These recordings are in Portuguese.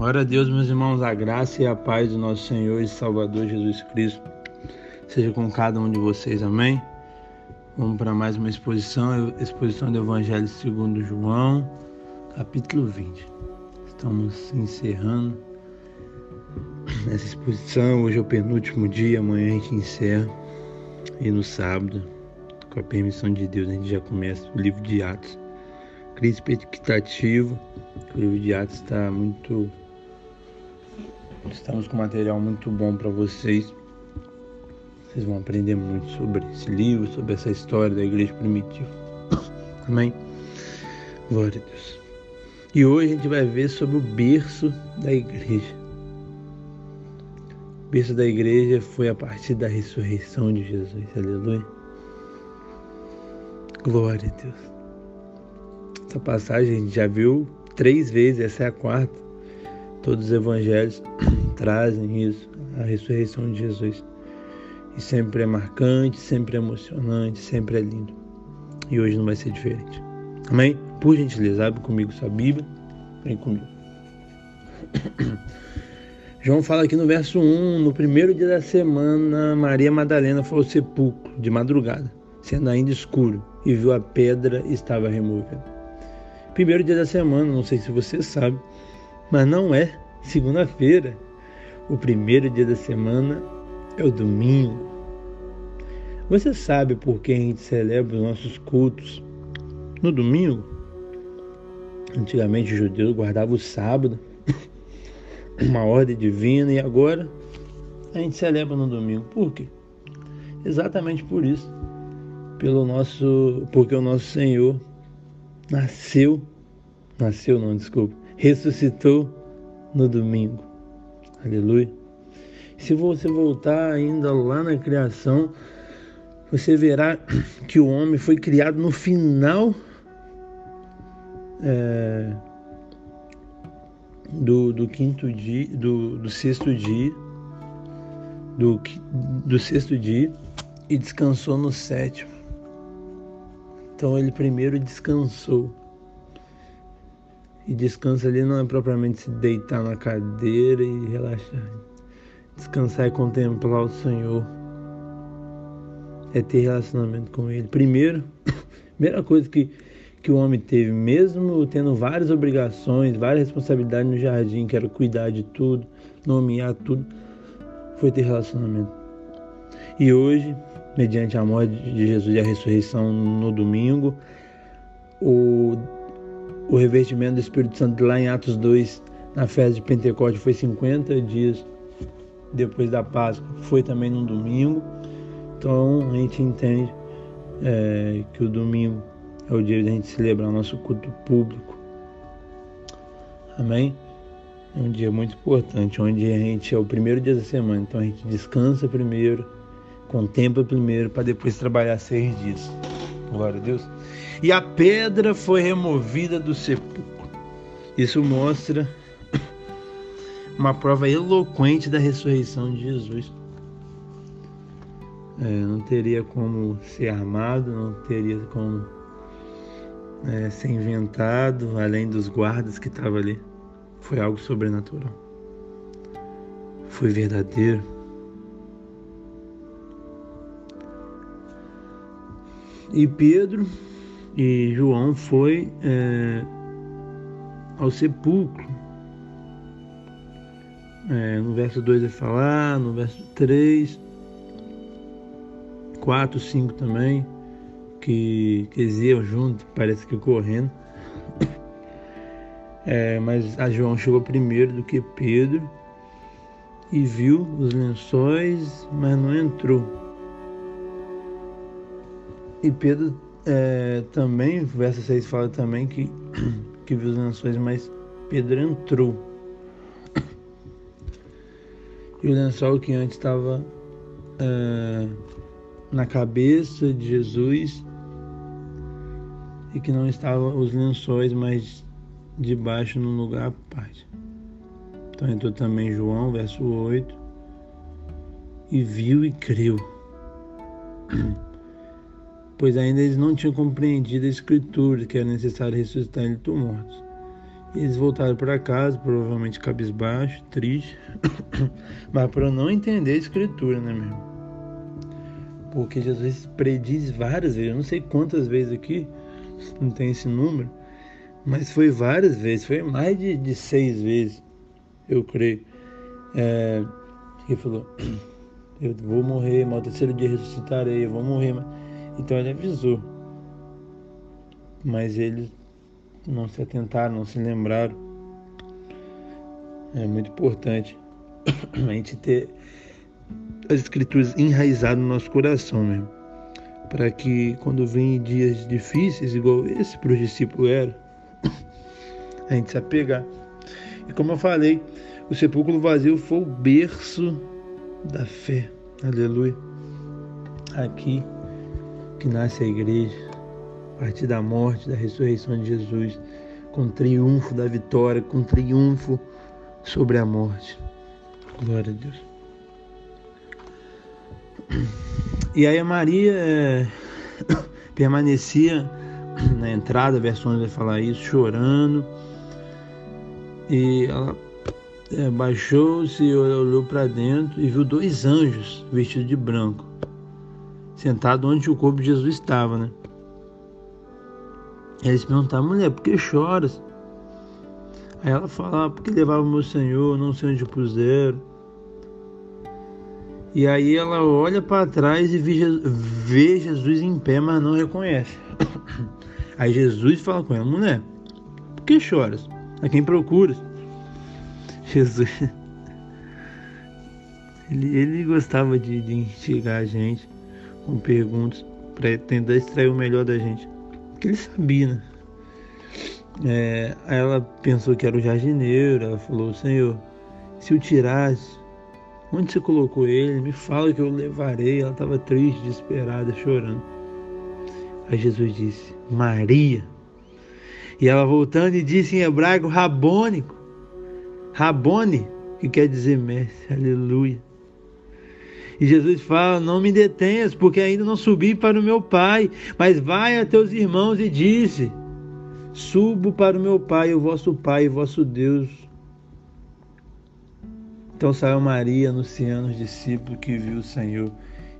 Glória a Deus, meus irmãos, a graça e a paz do nosso Senhor e Salvador Jesus Cristo seja com cada um de vocês, amém? Vamos para mais uma exposição, exposição do Evangelho segundo João, capítulo 20. Estamos encerrando essa exposição, hoje é o penúltimo dia, amanhã a gente encerra e no sábado, com a permissão de Deus, a gente já começa o livro de Atos. Crise expectativa, o livro de Atos está muito Estamos com material muito bom para vocês. Vocês vão aprender muito sobre esse livro, sobre essa história da igreja primitiva. Amém? Glória a Deus. E hoje a gente vai ver sobre o berço da igreja. O berço da igreja foi a partir da ressurreição de Jesus. Aleluia. Glória a Deus. Essa passagem a gente já viu três vezes, essa é a quarta. Todos os evangelhos trazem isso, a ressurreição de Jesus. E sempre é marcante, sempre é emocionante, sempre é lindo. E hoje não vai ser diferente. Amém? Por gentileza, abre comigo sua Bíblia. Vem comigo. João fala aqui no verso 1, no primeiro dia da semana, Maria Madalena foi ao sepulcro de madrugada, sendo ainda escuro, e viu a pedra estava removida. Primeiro dia da semana, não sei se você sabe, mas não é segunda-feira. O primeiro dia da semana é o domingo. Você sabe por que a gente celebra os nossos cultos no domingo? Antigamente os judeus guardavam o sábado, uma ordem divina, e agora a gente celebra no domingo. Por quê? Exatamente por isso. Pelo nosso, porque o nosso Senhor nasceu, nasceu não, desculpa, ressuscitou no domingo. Aleluia. Se você voltar ainda lá na criação, você verá que o homem foi criado no final é, do, do quinto dia, do, do sexto dia, do, do sexto dia e descansou no sétimo. Então ele primeiro descansou. E descanso ali não é propriamente se deitar na cadeira e relaxar. Descansar é contemplar o Senhor. É ter relacionamento com Ele. Primeiro, primeira coisa que, que o homem teve, mesmo tendo várias obrigações, várias responsabilidades no jardim, que era cuidar de tudo, nomear tudo, foi ter relacionamento. E hoje, mediante a morte de Jesus e a ressurreição no domingo, o o revestimento do Espírito Santo lá em Atos 2, na festa de Pentecostes, foi 50 dias depois da Páscoa, foi também no domingo. Então a gente entende é, que o domingo é o dia da gente celebrar o nosso culto público. Amém? É um dia muito importante, onde a gente é o primeiro dia da semana, então a gente descansa primeiro, contempla primeiro, para depois trabalhar seis dias. Glória a Deus e a pedra foi removida do sepulcro. Isso mostra uma prova eloquente da ressurreição de Jesus. É, não teria como ser armado, não teria como é, ser inventado, além dos guardas que estavam ali. Foi algo sobrenatural. Foi verdadeiro. E Pedro e João foi é, ao sepulcro. É, no verso 2 vai falar, no verso 3, 4, 5 também, que, que eles iam junto, parece que correndo. É, mas a João chegou primeiro do que Pedro e viu os lençóis, mas não entrou. E Pedro é, também, verso 6 fala também que, que viu as nações, mas Pedro entrou. E o lençol que antes estava é, na cabeça de Jesus e que não estava os lençóis, mas debaixo num lugar à parte. Então entrou também João, verso 8, e viu e creu. pois ainda eles não tinham compreendido a Escritura, que era necessário ressuscitar ele dos mortos. Eles voltaram para casa, provavelmente cabisbaixo, triste, mas para não entender a escritura, né, meu irmão? Porque Jesus prediz várias vezes, eu não sei quantas vezes aqui, não tem esse número, mas foi várias vezes, foi mais de, de seis vezes, eu creio. É, ele falou: Eu vou morrer, mas ao terceiro dia ressuscitarei, eu vou morrer. Então ele avisou. Mas eles não se atentaram, não se lembraram. É muito importante a gente ter as escrituras enraizadas no nosso coração mesmo. Para que quando vem dias difíceis, igual esse para os discípulos era, a gente se apegar. E como eu falei, o sepulcro vazio foi o berço da fé. Aleluia. Aqui que nasce a igreja a partir da morte, da ressurreição de Jesus, com triunfo da vitória, com triunfo sobre a morte. Glória a Deus. E aí a Maria é, permanecia na entrada, a versão vai falar isso, chorando. E ela é, baixou-se olhou para dentro e viu dois anjos vestidos de branco, sentados onde o corpo de Jesus estava, né? Eles perguntaram, mulher, por que choras? Aí ela fala, ah, porque levava meu Senhor, não sei onde puseram. E aí ela olha para trás e vê Jesus em pé, mas não reconhece. Aí Jesus fala com ela, mulher, por que choras? A quem procuras? Jesus. Ele, ele gostava de, de instigar a gente com perguntas para tentar extrair o melhor da gente que ele sabia, né? É, ela pensou que era o jardineiro, ela falou, Senhor, se o tirasse, onde você colocou ele? Me fala que eu levarei. Ela estava triste, desesperada, chorando. Aí Jesus disse, Maria. E ela voltando e disse em hebraico, Rabônico. Rabone, que quer dizer mestre, aleluia. E Jesus fala: Não me detenhas, porque ainda não subi para o meu Pai, mas vai a teus irmãos e disse: Subo para o meu Pai, o vosso Pai, o vosso Deus. Então saiu Maria anunciando os discípulos que viu o Senhor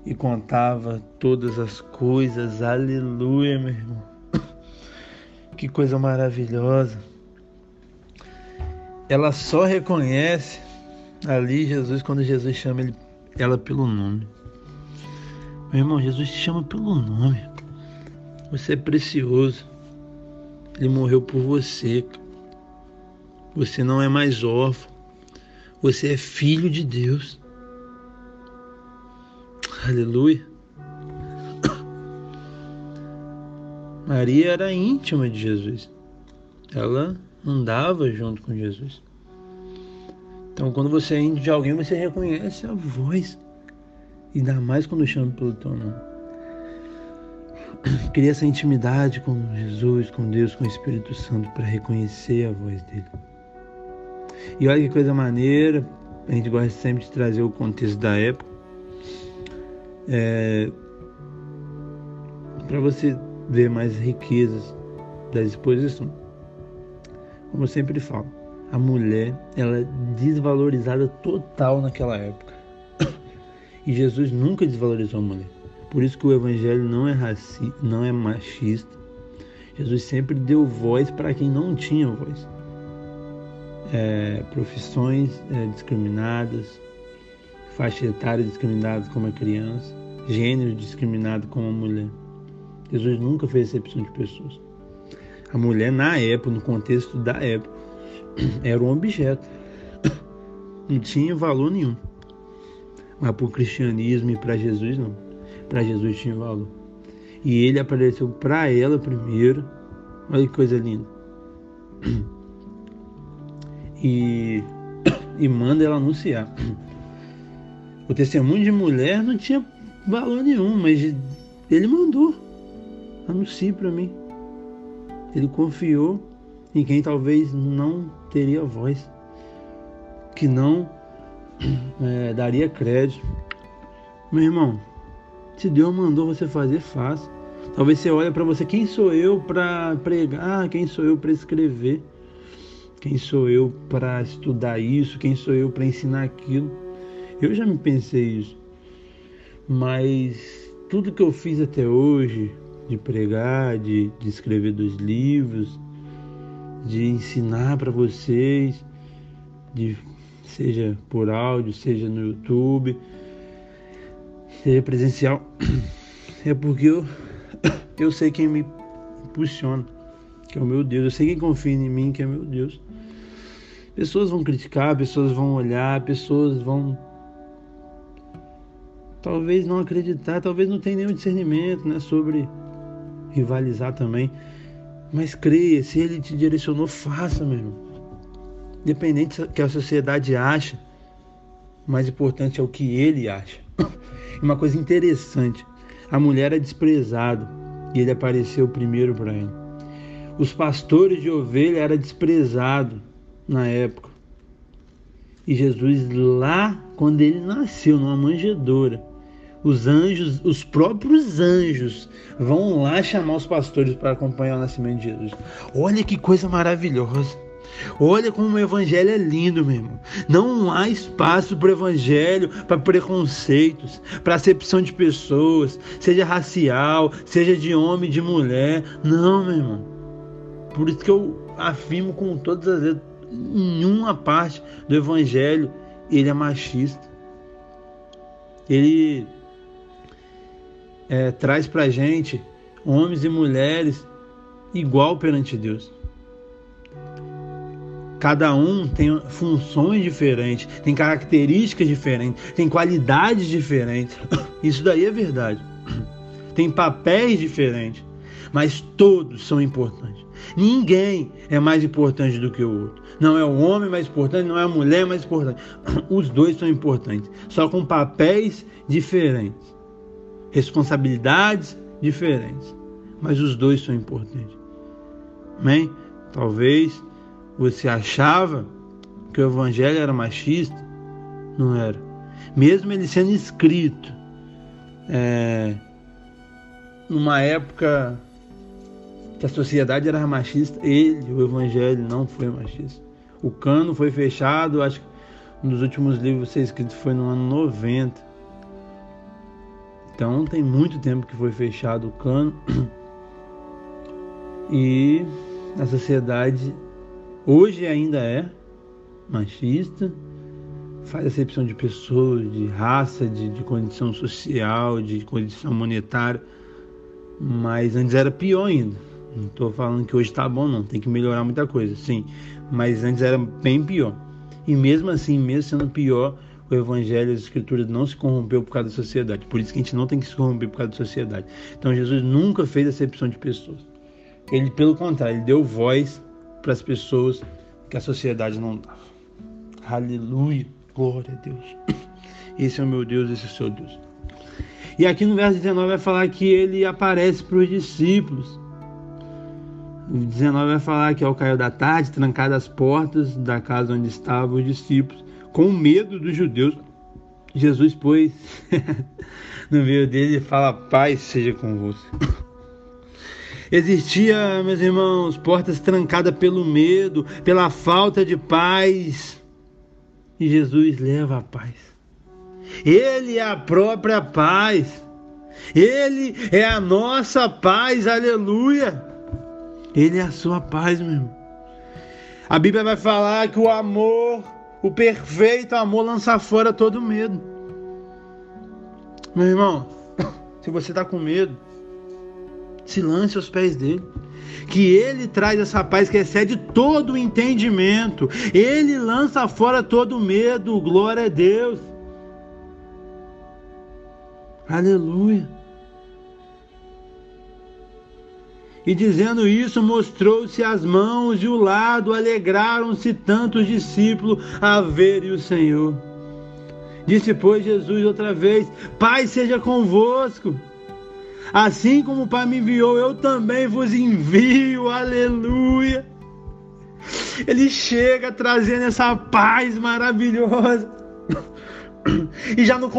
e contava todas as coisas. Aleluia, meu irmão. Que coisa maravilhosa. Ela só reconhece ali Jesus quando Jesus chama ele ela pelo nome. Meu irmão, Jesus te chama pelo nome. Você é precioso. Ele morreu por você. Você não é mais órfão. Você é filho de Deus. Aleluia. Maria era íntima de Jesus. Ela andava junto com Jesus. Então, quando você é índio de alguém, você reconhece a voz. Ainda mais quando chama pelo teu nome. Cria essa intimidade com Jesus, com Deus, com o Espírito Santo, para reconhecer a voz dele. E olha que coisa maneira, a gente gosta sempre de trazer o contexto da época. É, para você ver mais riquezas da exposição. Como eu sempre falo, a mulher ela é desvalorizada total naquela época. E Jesus nunca desvalorizou a mulher. Por isso que o evangelho não é racista, não é machista. Jesus sempre deu voz para quem não tinha voz. É, profissões é, discriminadas, faixa etária discriminada como a criança, gênero discriminado como a mulher. Jesus nunca fez exceção de pessoas. A mulher, na época, no contexto da época, era um objeto. Não tinha valor nenhum. Mas para o cristianismo e para Jesus não. Para Jesus tinha valor. E ele apareceu para ela primeiro. Olha que coisa linda. E, e manda ela anunciar. O testemunho de mulher não tinha valor nenhum, mas ele mandou. Anuncie para mim. Ele confiou em quem talvez não teria voz, que não é, daria crédito. Meu irmão, se Deus mandou você fazer, faça. Talvez você olhe para você, quem sou eu para pregar? Quem sou eu para escrever? Quem sou eu para estudar isso? Quem sou eu para ensinar aquilo? Eu já me pensei isso. Mas tudo que eu fiz até hoje, de pregar, de, de escrever dois livros, de ensinar para vocês, de seja por áudio, seja no YouTube, seja presencial, é porque eu, eu sei quem me impulsiona, que é o meu Deus. Eu sei quem confia em mim, que é meu Deus. Pessoas vão criticar, pessoas vão olhar, pessoas vão talvez não acreditar, talvez não tenha nenhum discernimento né, sobre rivalizar também. Mas creia, se ele te direcionou, faça, meu irmão. Independente do que a sociedade acha, mais importante é o que ele acha. Uma coisa interessante, a mulher é desprezada e ele apareceu primeiro para ela. Os pastores de ovelha era desprezado na época. E Jesus lá, quando ele nasceu numa manjedoura, os anjos, os próprios anjos, vão lá chamar os pastores para acompanhar o nascimento de Jesus. Olha que coisa maravilhosa. Olha como o evangelho é lindo, meu irmão. Não há espaço para o evangelho, para preconceitos, para acepção de pessoas, seja racial, seja de homem, de mulher. Não, meu irmão. Por isso que eu afirmo com todas as vezes, nenhuma parte do evangelho ele é machista. Ele é, traz para gente homens e mulheres igual perante Deus. Cada um tem funções diferentes, tem características diferentes, tem qualidades diferentes. Isso daí é verdade. Tem papéis diferentes, mas todos são importantes. Ninguém é mais importante do que o outro. Não é o homem mais importante, não é a mulher mais importante. Os dois são importantes, só com papéis diferentes responsabilidades diferentes, mas os dois são importantes. Amém? Talvez você achava que o evangelho era machista, não era. Mesmo ele sendo escrito é, numa época que a sociedade era machista, ele, o evangelho, não foi machista. O cano foi fechado, acho que um dos últimos livros a ser escrito foi no ano 90. Então tem muito tempo que foi fechado o cano e a sociedade hoje ainda é machista, faz acepção de pessoas, de raça, de, de condição social, de condição monetária, mas antes era pior ainda. Não estou falando que hoje está bom, não, tem que melhorar muita coisa, sim, mas antes era bem pior. E mesmo assim, mesmo sendo pior, o evangelho, as escrituras não se corrompeu por causa da sociedade. Por isso que a gente não tem que se corromper por causa da sociedade. Então Jesus nunca fez acepção de pessoas. Ele, pelo contrário, ele deu voz para as pessoas que a sociedade não dava. Aleluia, glória a Deus. Esse é o meu Deus, esse é o seu Deus. E aqui no verso 19 vai falar que ele aparece para os discípulos. O 19 vai falar que ao cair da tarde, trancadas as portas da casa onde estavam os discípulos, com medo dos judeus, Jesus, pois, no meio dele fala: Paz seja convosco. Existia, meus irmãos, portas trancadas pelo medo, pela falta de paz. E Jesus leva a paz. Ele é a própria paz. Ele é a nossa paz, aleluia. Ele é a sua paz, meu irmão. A Bíblia vai falar que o amor o perfeito amor lança fora todo medo. Meu irmão, se você está com medo, se lance aos pés dele. Que ele traz essa paz que excede todo o entendimento. Ele lança fora todo o medo. Glória a Deus. Aleluia. E dizendo isso, mostrou-se as mãos e o lado, alegraram-se tantos discípulos a verem o Senhor. Disse, pois, Jesus outra vez: Pai seja convosco. Assim como o Pai me enviou, eu também vos envio. Aleluia. Ele chega trazendo essa paz maravilhosa e já, no,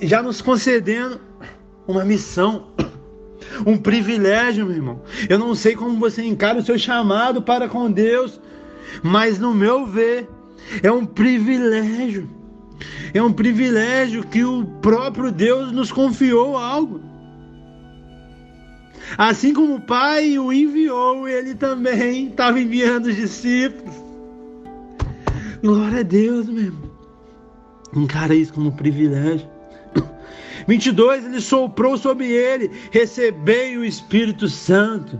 já nos concedendo uma missão um privilégio, meu irmão. Eu não sei como você encara o seu chamado para com Deus. Mas no meu ver, é um privilégio. É um privilégio que o próprio Deus nos confiou algo. Assim como o Pai o enviou, ele também estava enviando os discípulos. Glória a Deus, meu irmão. Encara isso como um privilégio. 22, ele soprou sobre ele, recebei o Espírito Santo.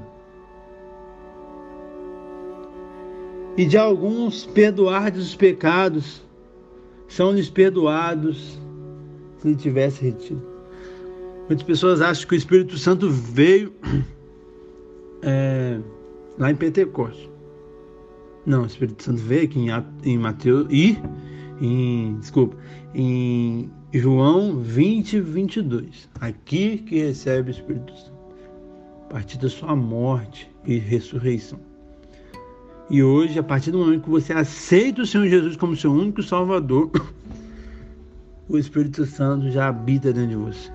E de alguns perdoar os pecados, são-lhes perdoados se ele tivesse retido. Muitas pessoas acham que o Espírito Santo veio é, lá em Pentecostes. Não, o Espírito Santo veio aqui em, em Mateus e em, desculpa, em João 20, 22. Aqui que recebe o Espírito Santo, a partir da sua morte e ressurreição. E hoje, a partir do momento que você aceita o Senhor Jesus como seu único Salvador, o Espírito Santo já habita dentro de você.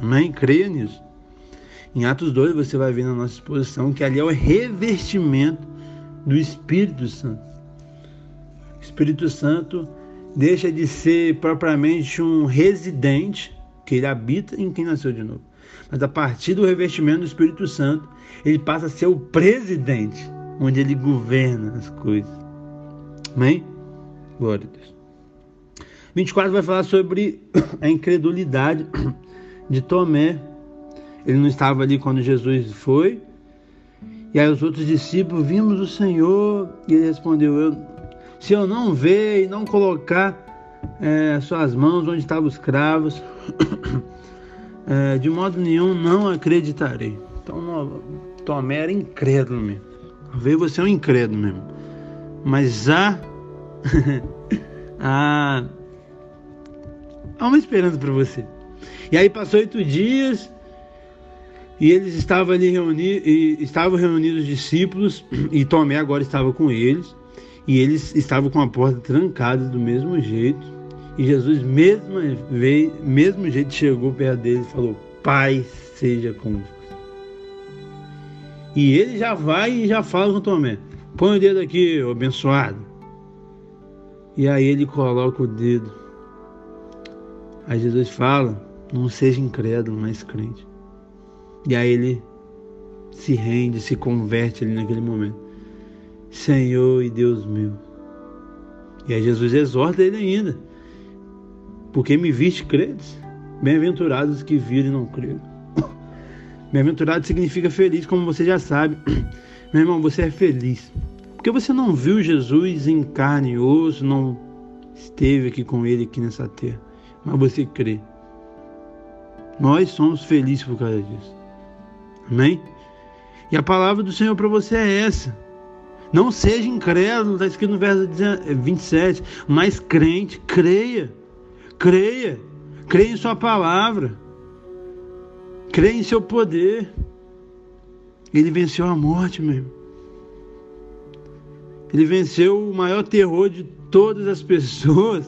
Amém? Creia nisso. Em Atos 2 você vai ver na nossa exposição que ali é o revestimento do Espírito Santo. O Espírito Santo deixa de ser propriamente um residente, que ele habita em quem nasceu de novo. Mas a partir do revestimento do Espírito Santo, ele passa a ser o presidente onde ele governa as coisas. Amém? Glória a Deus. 24 vai falar sobre a incredulidade de Tomé. Ele não estava ali quando Jesus foi. E aí os outros discípulos, vimos o Senhor. E ele respondeu, eu, se eu não ver e não colocar é, suas mãos onde estavam os cravos, é, de modo nenhum não acreditarei. Então Tomé era incrédulo mesmo. Ver você é um incrédulo mesmo. Mas há. há. há uma esperança para você. E aí passou oito dias. E eles estavam ali reunidos, estavam reunidos os discípulos, e Tomé agora estava com eles, e eles estavam com a porta trancada do mesmo jeito. E Jesus, mesmo, veio, mesmo jeito, chegou perto deles e falou: Pai seja convosco. E ele já vai e já fala com Tomé: põe o dedo aqui, abençoado. E aí ele coloca o dedo. Aí Jesus fala: não seja incrédulo, mas crente. E aí ele se rende, se converte ali naquele momento. Senhor e Deus meu. E aí Jesus exorta ele ainda. Porque me viste credes? Bem-aventurados que viram e não creram. Bem-aventurado significa feliz, como você já sabe. Meu irmão, você é feliz. Porque você não viu Jesus em carne e osso, não esteve aqui com ele aqui nessa terra. Mas você crê. Nós somos felizes por causa disso. Amém? E a palavra do Senhor para você é essa. Não seja incrédulo, está escrito no verso 27. Mas crente, creia. Creia. Creia em Sua palavra. Crê em seu poder. Ele venceu a morte, meu irmão. Ele venceu o maior terror de todas as pessoas,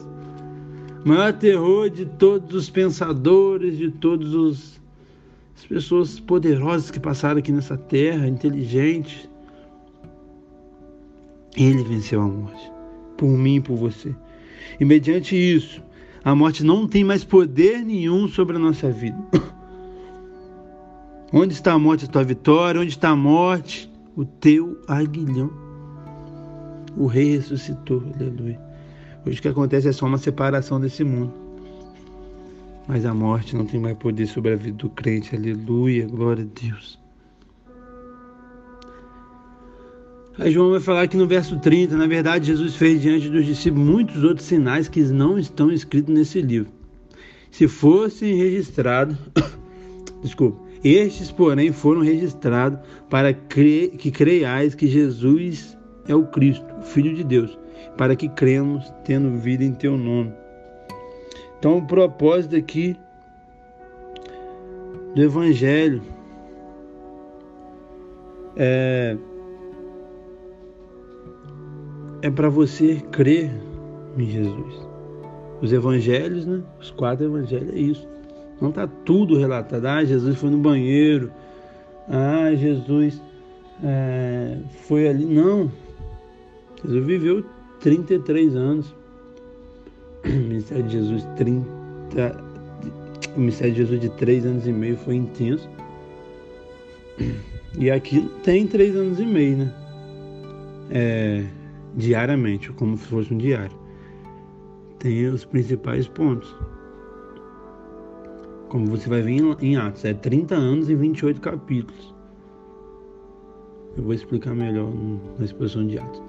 o maior terror de todos os pensadores, de todas as pessoas poderosas que passaram aqui nessa terra, inteligentes. Ele venceu a morte, por mim e por você. E mediante isso, a morte não tem mais poder nenhum sobre a nossa vida. Onde está a morte, a tua vitória? Onde está a morte? O teu aguilhão. O rei ressuscitou, aleluia. Hoje o que acontece é só uma separação desse mundo. Mas a morte não tem mais poder sobre a vida do crente, aleluia, glória a Deus. Aí João vai falar que no verso 30, na verdade, Jesus fez diante dos discípulos muitos outros sinais que não estão escritos nesse livro. Se fossem registrados, desculpa, estes, porém, foram registrados para que creiais que Jesus é o Cristo, o Filho de Deus, para que cremos tendo vida em teu nome. Então, o propósito aqui do Evangelho é, é para você crer em Jesus. Os evangelhos, né? Os quatro evangelhos é isso. Não está tudo relatado. Ah, Jesus foi no banheiro. Ah, Jesus é, foi ali. Não. Jesus viveu 33 anos. O ministério de Jesus 30 o ministério de Jesus de três anos e meio foi intenso. E aqui tem três anos e meio, né? É, diariamente, como se fosse um diário. Tem os principais pontos. Como você vai ver em Atos, é 30 anos e 28 capítulos. Eu vou explicar melhor na exposição de Atos.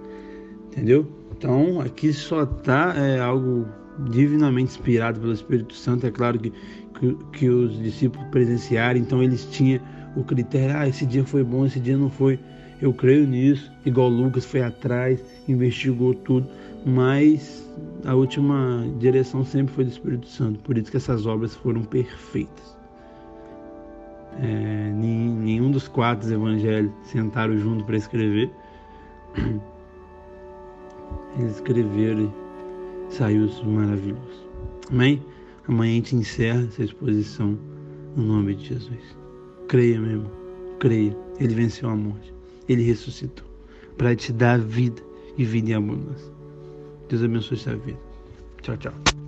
Entendeu? Então, aqui só tá é, algo divinamente inspirado pelo Espírito Santo. É claro que, que, que os discípulos presenciaram, então eles tinham o critério: ah, esse dia foi bom, esse dia não foi. Eu creio nisso, igual Lucas foi atrás, investigou tudo, mas a última direção sempre foi do Espírito Santo. Por isso que essas obras foram perfeitas. É, nenhum dos quatro evangelhos sentaram junto para escrever. Eles escreveram e saiu maravilhoso. Amém? Amanhã a gente encerra essa exposição no nome de Jesus. Creia mesmo, creia. Ele venceu a morte. Ele ressuscitou para te dar vida e vida em abundância. Deus abençoe sua vida. Tchau, tchau.